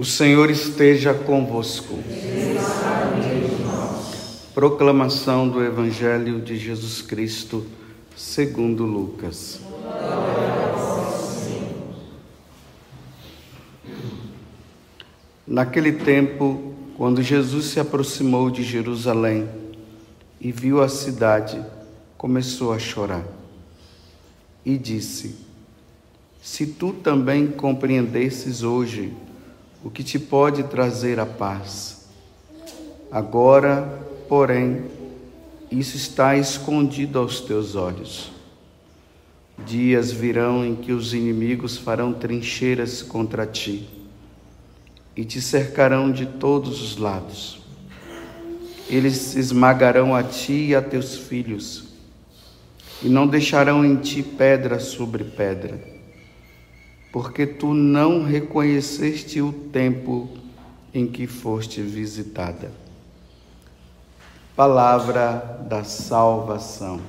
O Senhor esteja convosco. Proclamação do Evangelho de Jesus Cristo, segundo Lucas. Naquele tempo, quando Jesus se aproximou de Jerusalém e viu a cidade, começou a chorar e disse: Se tu também compreendesses hoje o que te pode trazer a paz. Agora, porém, isso está escondido aos teus olhos. Dias virão em que os inimigos farão trincheiras contra ti e te cercarão de todos os lados. Eles esmagarão a ti e a teus filhos, e não deixarão em ti pedra sobre pedra porque tu não reconheceste o tempo em que foste visitada. Palavra da salvação.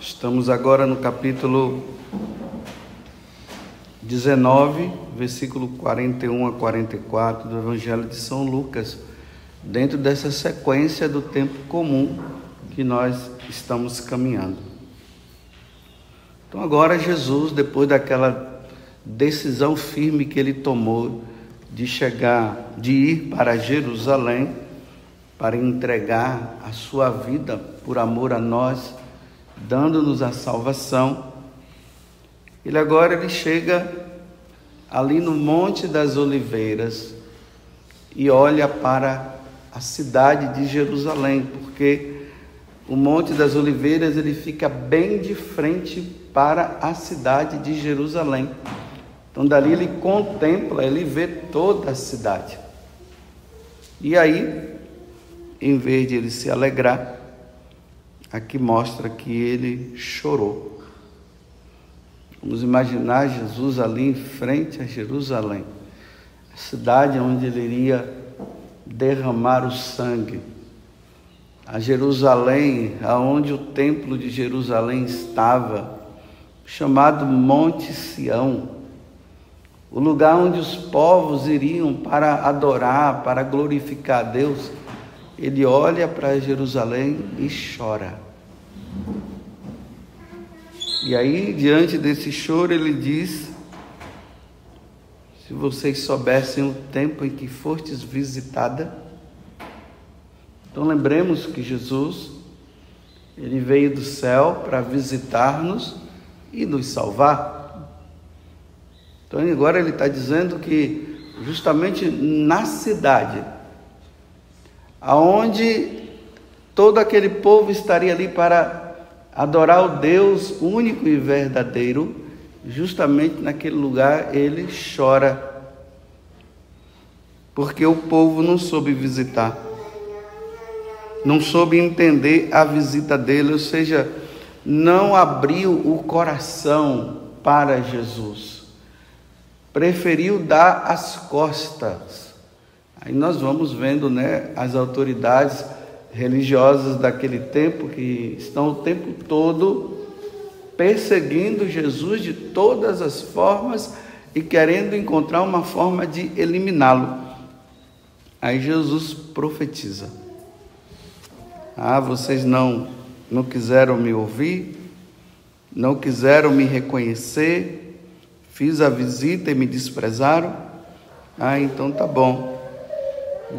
Estamos agora no capítulo 19, versículo 41 a 44 do Evangelho de São Lucas, dentro dessa sequência do tempo comum que nós estamos caminhando. Então, agora, Jesus, depois daquela decisão firme que ele tomou de chegar, de ir para Jerusalém, para entregar a sua vida por amor a nós, dando-nos a salvação, ele agora ele chega ali no Monte das Oliveiras e olha para a cidade de Jerusalém, porque o Monte das Oliveiras ele fica bem de frente para a cidade de Jerusalém. Então dali ele contempla, ele vê toda a cidade. E aí, em vez de ele se alegrar, aqui mostra que ele chorou. Vamos imaginar Jesus ali em frente a Jerusalém, a cidade onde ele iria derramar o sangue. A Jerusalém, aonde o templo de Jerusalém estava, chamado Monte Sião, o lugar onde os povos iriam para adorar, para glorificar a Deus. Ele olha para Jerusalém e chora. E aí, diante desse choro, ele diz: Se vocês soubessem o tempo em que fostes visitada. Então, lembremos que Jesus, ele veio do céu para visitar-nos e nos salvar. Então, agora ele está dizendo que, justamente na cidade, aonde todo aquele povo estaria ali para adorar o Deus único e verdadeiro, justamente naquele lugar ele chora, porque o povo não soube visitar, não soube entender a visita dele, ou seja, não abriu o coração para Jesus, preferiu dar as costas. Aí nós vamos vendo, né, as autoridades religiosas daquele tempo que estão o tempo todo perseguindo Jesus de todas as formas e querendo encontrar uma forma de eliminá-lo. Aí Jesus profetiza: Ah, vocês não não quiseram me ouvir, não quiseram me reconhecer, fiz a visita e me desprezaram. Ah, então tá bom.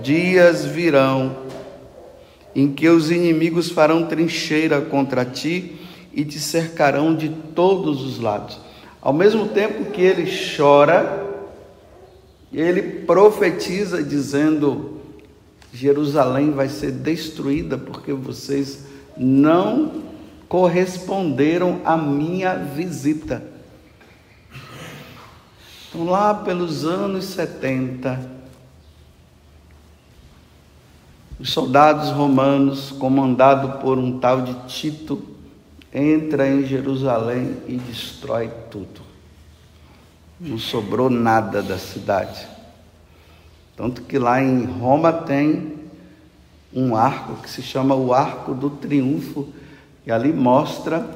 Dias virão em que os inimigos farão trincheira contra ti e te cercarão de todos os lados. Ao mesmo tempo que ele chora, ele profetiza dizendo: Jerusalém vai ser destruída porque vocês não corresponderam à minha visita. Então, lá pelos anos 70, os soldados romanos, comandado por um tal de Tito, entra em Jerusalém e destrói tudo. Não sobrou nada da cidade. Tanto que lá em Roma tem um arco que se chama o Arco do Triunfo, e ali mostra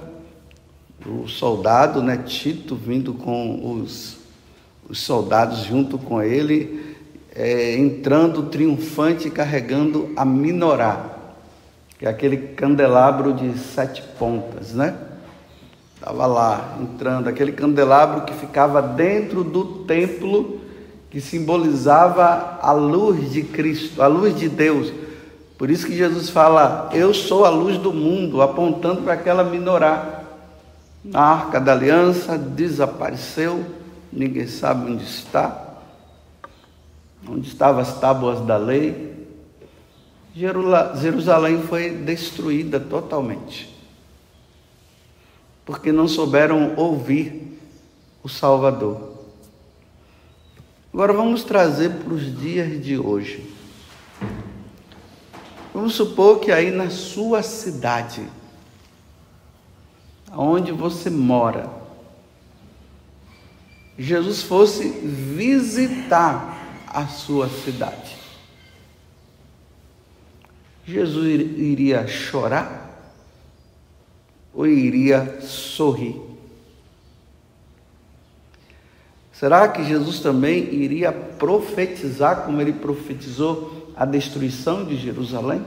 o soldado, né, Tito, vindo com os, os soldados junto com ele, é, entrando triunfante, carregando a minorá, que é aquele candelabro de sete pontas, né? Estava lá entrando, aquele candelabro que ficava dentro do templo, que simbolizava a luz de Cristo, a luz de Deus. Por isso que Jesus fala: Eu sou a luz do mundo, apontando para aquela minorá. A arca da aliança desapareceu, ninguém sabe onde está. Onde estavam as tábuas da lei. Jerusalém foi destruída totalmente porque não souberam ouvir o Salvador. Agora vamos trazer para os dias de hoje. Vamos supor que aí na sua cidade, onde você mora, Jesus fosse visitar a sua cidade. Jesus iria chorar? ou iria sorrir? Será que Jesus também iria profetizar como ele profetizou a destruição de Jerusalém?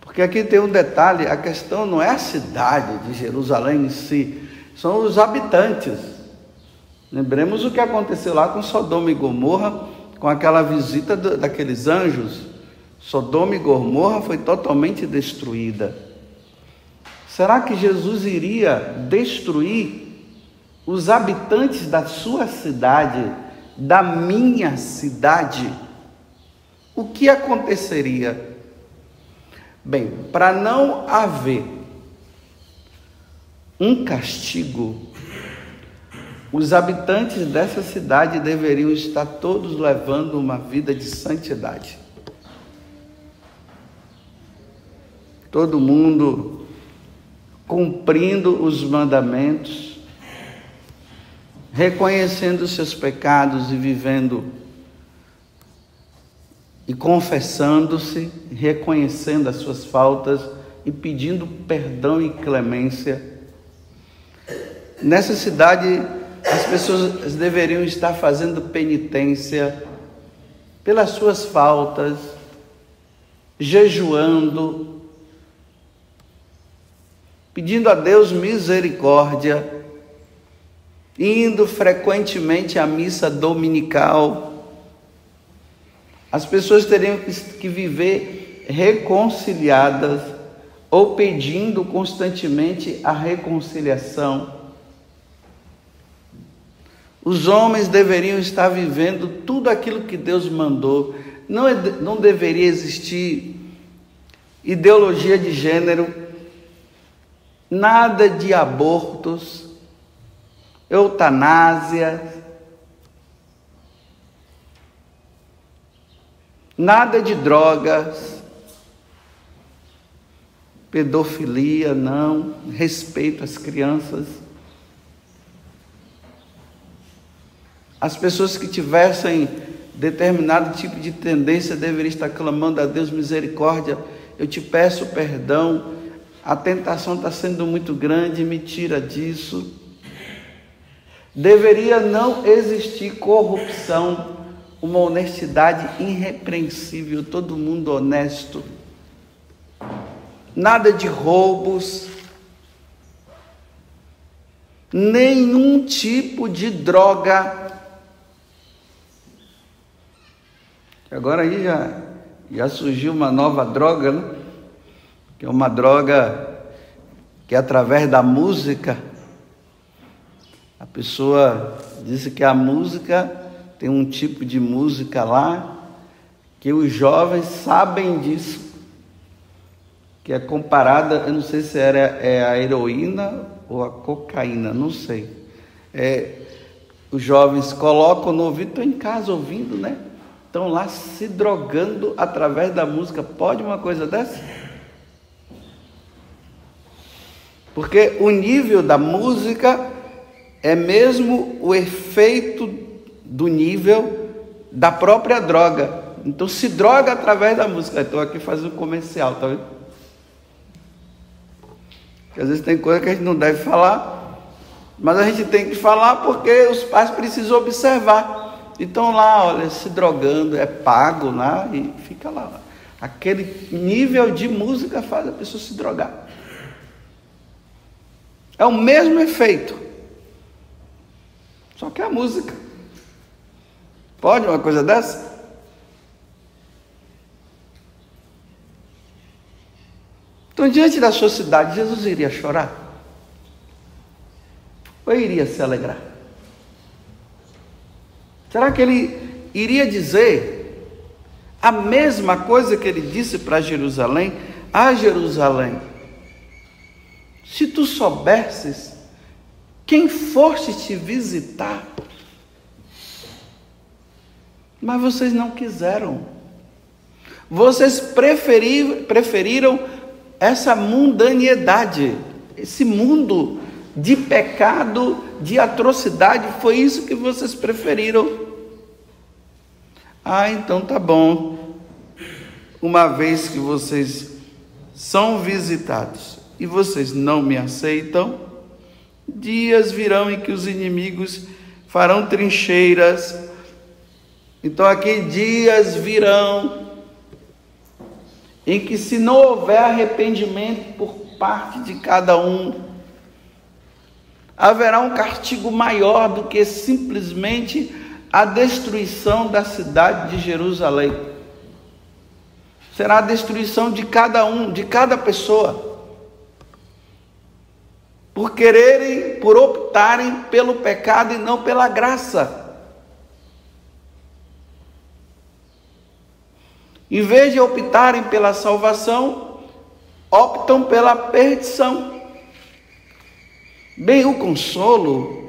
Porque aqui tem um detalhe: a questão não é a cidade de Jerusalém em si, são os habitantes. Lembremos o que aconteceu lá com Sodoma e Gomorra, com aquela visita daqueles anjos. Sodoma e Gomorra foi totalmente destruída. Será que Jesus iria destruir os habitantes da sua cidade, da minha cidade? O que aconteceria? Bem, para não haver um castigo, os habitantes dessa cidade deveriam estar todos levando uma vida de santidade. Todo mundo cumprindo os mandamentos, reconhecendo seus pecados e vivendo e confessando-se, reconhecendo as suas faltas e pedindo perdão e clemência. Nessa cidade, as pessoas deveriam estar fazendo penitência pelas suas faltas, jejuando, pedindo a Deus misericórdia, indo frequentemente à missa dominical. As pessoas teriam que viver reconciliadas ou pedindo constantemente a reconciliação. Os homens deveriam estar vivendo tudo aquilo que Deus mandou. Não, é, não deveria existir ideologia de gênero nada de abortos, eutanásia, nada de drogas, pedofilia, não, respeito às crianças. As pessoas que tivessem determinado tipo de tendência deveriam estar clamando a Deus misericórdia. Eu te peço perdão a tentação está sendo muito grande, me tira disso. Deveria não existir corrupção, uma honestidade irrepreensível, todo mundo honesto. Nada de roubos, nenhum tipo de droga. Agora aí já, já surgiu uma nova droga, né? que é uma droga que através da música a pessoa disse que a música tem um tipo de música lá que os jovens sabem disso, que é comparada, eu não sei se era é a heroína ou a cocaína, não sei. É, os jovens colocam no ouvido, estão em casa ouvindo, né? Estão lá se drogando através da música. Pode uma coisa dessa? Porque o nível da música é mesmo o efeito do nível da própria droga. Então se droga através da música. Estou aqui fazendo comercial, tá vendo? Porque às vezes tem coisa que a gente não deve falar, mas a gente tem que falar porque os pais precisam observar. Então lá, olha, se drogando, é pago lá e fica lá. Aquele nível de música faz a pessoa se drogar. É o mesmo efeito. Só que é a música. Pode uma coisa dessa? Então, diante da sua cidade, Jesus iria chorar? Ou iria se alegrar? Será que ele iria dizer a mesma coisa que ele disse para Jerusalém? A Jerusalém, se tu soubesses quem foste te visitar, mas vocês não quiseram. Vocês preferiram, preferiram essa mundanidade, esse mundo de pecado, de atrocidade, foi isso que vocês preferiram. Ah, então tá bom. Uma vez que vocês são visitados e vocês não me aceitam, dias virão em que os inimigos farão trincheiras. Então aqui dias virão em que, se não houver arrependimento por parte de cada um, haverá um castigo maior do que simplesmente a destruição da cidade de Jerusalém. Será a destruição de cada um, de cada pessoa. Por quererem, por optarem pelo pecado e não pela graça. Em vez de optarem pela salvação, optam pela perdição. Bem, o consolo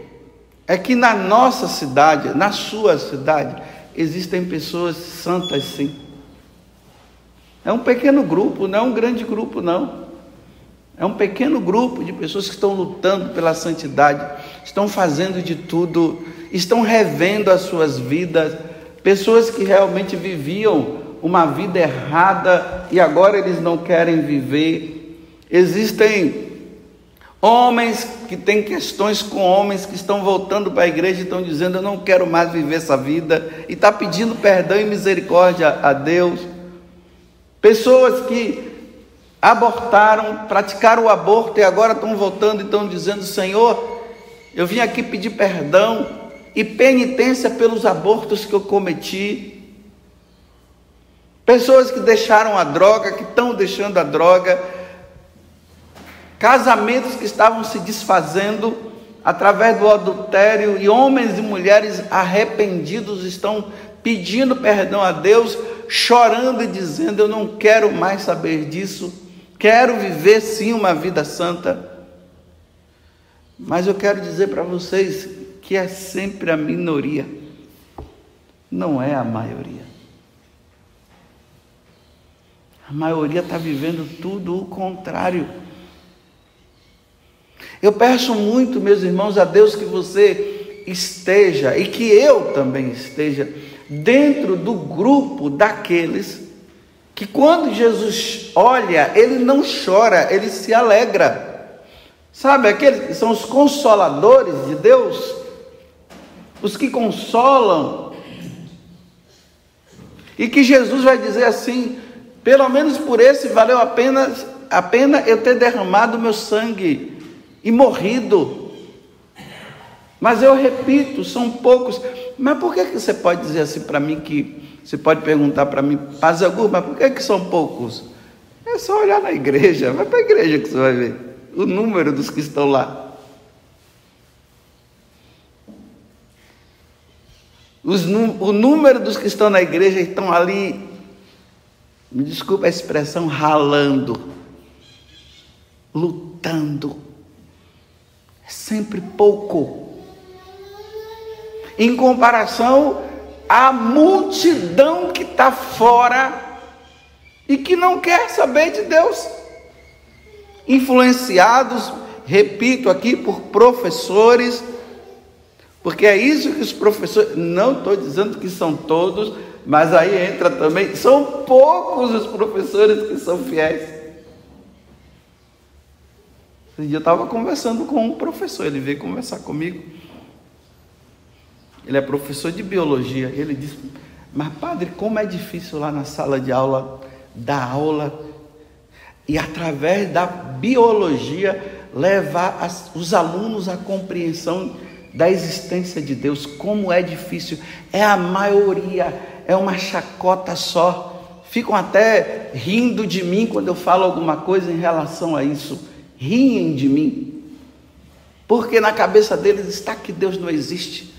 é que na nossa cidade, na sua cidade, existem pessoas santas sim. É um pequeno grupo, não é um grande grupo, não. É um pequeno grupo de pessoas que estão lutando pela santidade, estão fazendo de tudo, estão revendo as suas vidas, pessoas que realmente viviam uma vida errada e agora eles não querem viver. Existem homens que têm questões com homens que estão voltando para a igreja e estão dizendo: Eu não quero mais viver essa vida, e está pedindo perdão e misericórdia a Deus. Pessoas que abortaram, praticaram o aborto e agora estão voltando e estão dizendo: Senhor, eu vim aqui pedir perdão e penitência pelos abortos que eu cometi. Pessoas que deixaram a droga, que estão deixando a droga, casamentos que estavam se desfazendo através do adultério e homens e mulheres arrependidos estão pedindo perdão a Deus, chorando e dizendo: Eu não quero mais saber disso, quero viver sim uma vida santa. Mas eu quero dizer para vocês que é sempre a minoria, não é a maioria. A maioria está vivendo tudo o contrário. Eu peço muito, meus irmãos, a Deus que você esteja e que eu também esteja dentro do grupo daqueles que, quando Jesus olha, ele não chora, ele se alegra. Sabe, aqueles que são os consoladores de Deus, os que consolam, e que Jesus vai dizer assim: pelo menos por esse valeu a pena, a pena eu ter derramado meu sangue e morrido. Mas eu repito, são poucos. Mas por que, que você pode dizer assim para mim que você pode perguntar para mim, Paz Agur, mas por que, que são poucos? É só olhar na igreja, vai para a igreja que você vai ver o número dos que estão lá. Os, o número dos que estão na igreja estão ali me desculpa a expressão, ralando, lutando. É sempre pouco. Em comparação à multidão que está fora e que não quer saber de Deus. Influenciados, repito aqui, por professores, porque é isso que os professores, não estou dizendo que são todos, Mas aí entra também, são poucos os professores que são fiéis. Esse dia eu estava conversando com um professor, ele veio conversar comigo. Ele é professor de biologia. Ele disse: Mas, padre, como é difícil lá na sala de aula dar aula e, através da biologia, levar as, os alunos à compreensão da existência de Deus. Como é difícil. É a maioria, é uma chacota só. Ficam até rindo de mim quando eu falo alguma coisa em relação a isso. Riem de mim. Porque na cabeça deles está que Deus não existe.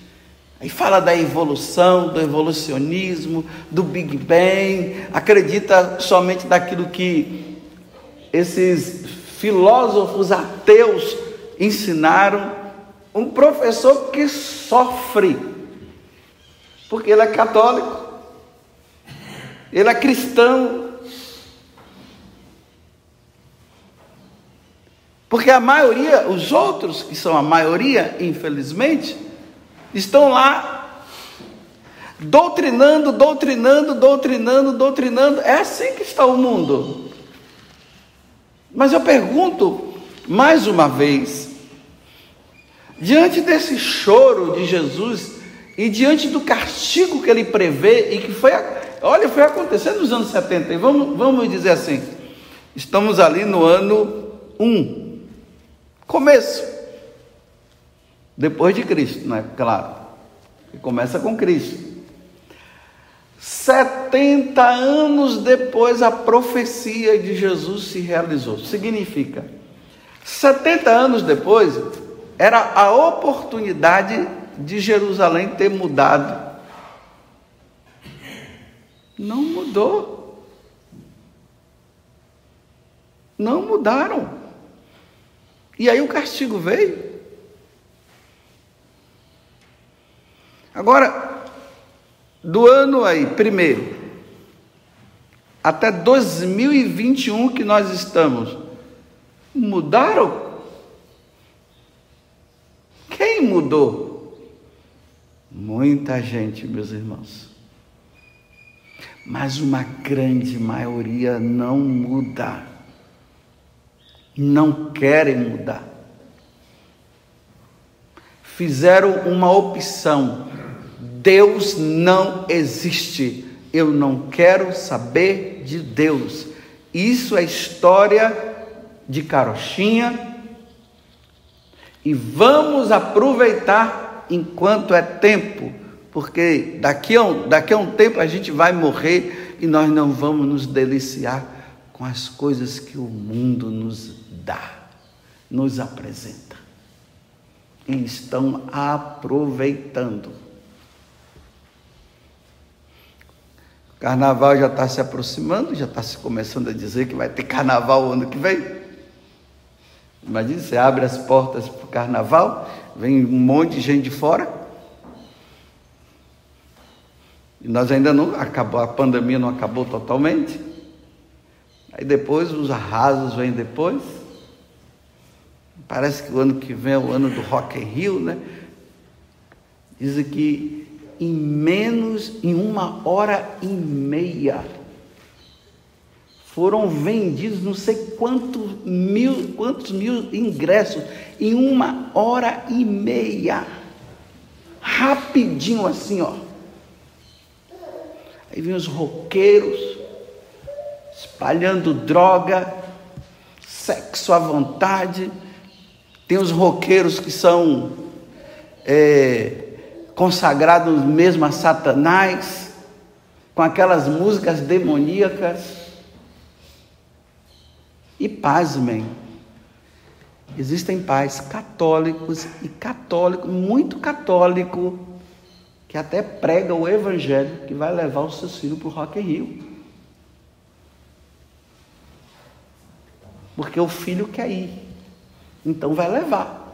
Aí fala da evolução, do evolucionismo, do Big Bang, acredita somente daquilo que esses filósofos ateus ensinaram. Um professor que sofre, porque ele é católico, ele é cristão. Porque a maioria, os outros, que são a maioria, infelizmente, estão lá doutrinando, doutrinando, doutrinando, doutrinando. É assim que está o mundo. Mas eu pergunto mais uma vez, diante desse choro de Jesus e diante do castigo que ele prevê e que foi, olha, foi acontecendo nos anos 70, e vamos, vamos dizer assim, estamos ali no ano 1, começo. Depois de Cristo, né? Claro. Que começa com Cristo. 70 anos depois a profecia de Jesus se realizou. Significa, 70 anos depois, era a oportunidade de Jerusalém ter mudado. Não mudou. Não mudaram. E aí o castigo veio. Agora, do ano aí, primeiro, até 2021 que nós estamos, mudaram? Quem mudou? Muita gente, meus irmãos. Mas uma grande maioria não muda. Não querem mudar. Fizeram uma opção Deus não existe. Eu não quero saber de Deus. Isso é história de carochinha. E vamos aproveitar enquanto é tempo, porque daqui a, um, daqui a um tempo a gente vai morrer e nós não vamos nos deliciar com as coisas que o mundo nos dá, nos apresenta. E estão aproveitando. Carnaval já está se aproximando, já está se começando a dizer que vai ter carnaval o ano que vem. Imagina, você abre as portas para o carnaval, vem um monte de gente de fora. E nós ainda não acabou, a pandemia não acabou totalmente. Aí depois os arrasos vêm depois. Parece que o ano que vem é o ano do Rock in Rio, né? Dizem que em menos, em uma hora e meia. Foram vendidos não sei quantos mil, quantos mil ingressos em uma hora e meia. Rapidinho assim, ó. Aí vem os roqueiros espalhando droga, sexo à vontade. Tem os roqueiros que são é, consagrados mesmo a Satanás, com aquelas músicas demoníacas. E pasmem, existem pais católicos e católicos, muito católico, que até prega o evangelho que vai levar o seu filho para o Rock in Rio. Porque o filho quer ir, então vai levar.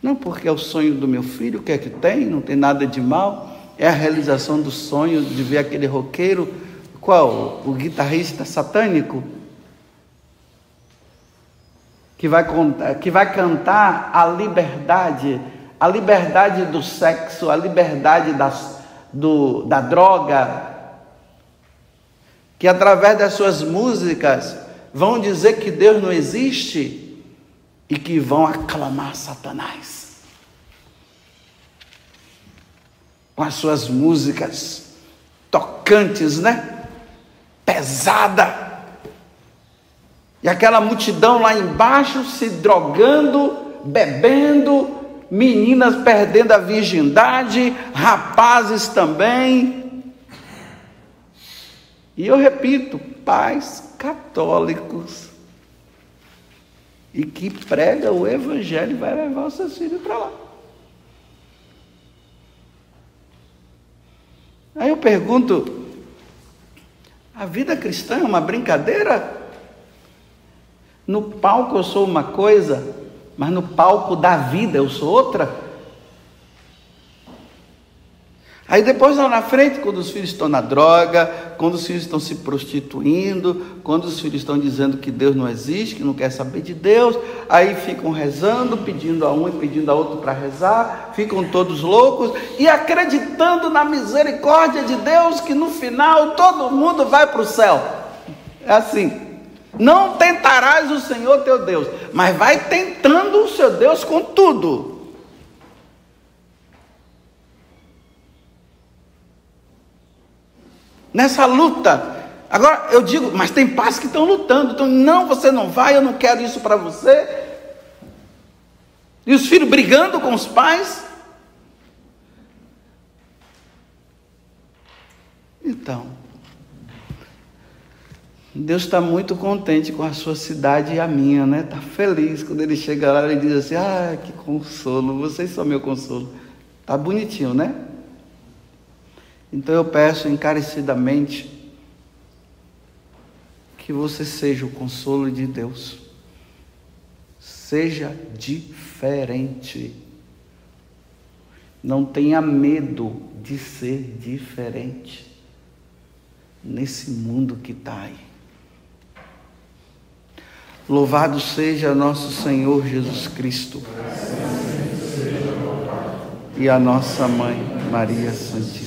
Não, porque é o sonho do meu filho, o que é que tem? Não tem nada de mal. É a realização do sonho de ver aquele roqueiro, qual? O guitarrista satânico? Que vai, contar, que vai cantar a liberdade, a liberdade do sexo, a liberdade das, do, da droga, que através das suas músicas vão dizer que Deus não existe e que vão aclamar Satanás. Com as suas músicas tocantes, né? Pesada. E aquela multidão lá embaixo se drogando, bebendo, meninas perdendo a virgindade, rapazes também. E eu repito, pais católicos e que prega o evangelho vai levar os seus filhos para lá. Aí eu pergunto: a vida cristã é uma brincadeira? No palco eu sou uma coisa, mas no palco da vida eu sou outra. Aí depois lá na frente, quando os filhos estão na droga, quando os filhos estão se prostituindo, quando os filhos estão dizendo que Deus não existe, que não quer saber de Deus, aí ficam rezando, pedindo a um e pedindo a outro para rezar, ficam todos loucos e acreditando na misericórdia de Deus, que no final todo mundo vai para o céu. É assim. Não tentarás o Senhor teu Deus, mas vai tentando o seu Deus com tudo. Nessa luta. Agora eu digo, mas tem pais que estão lutando. Então, não, você não vai, eu não quero isso para você. E os filhos brigando com os pais. Então, Deus está muito contente com a sua cidade e a minha, né? Está feliz quando ele chega lá e diz assim: Ah, que consolo, vocês são meu consolo. Está bonitinho, né? Então eu peço encarecidamente que você seja o consolo de Deus. Seja diferente. Não tenha medo de ser diferente nesse mundo que está aí. Louvado seja nosso Senhor Jesus Cristo e a nossa mãe Maria Santíssima.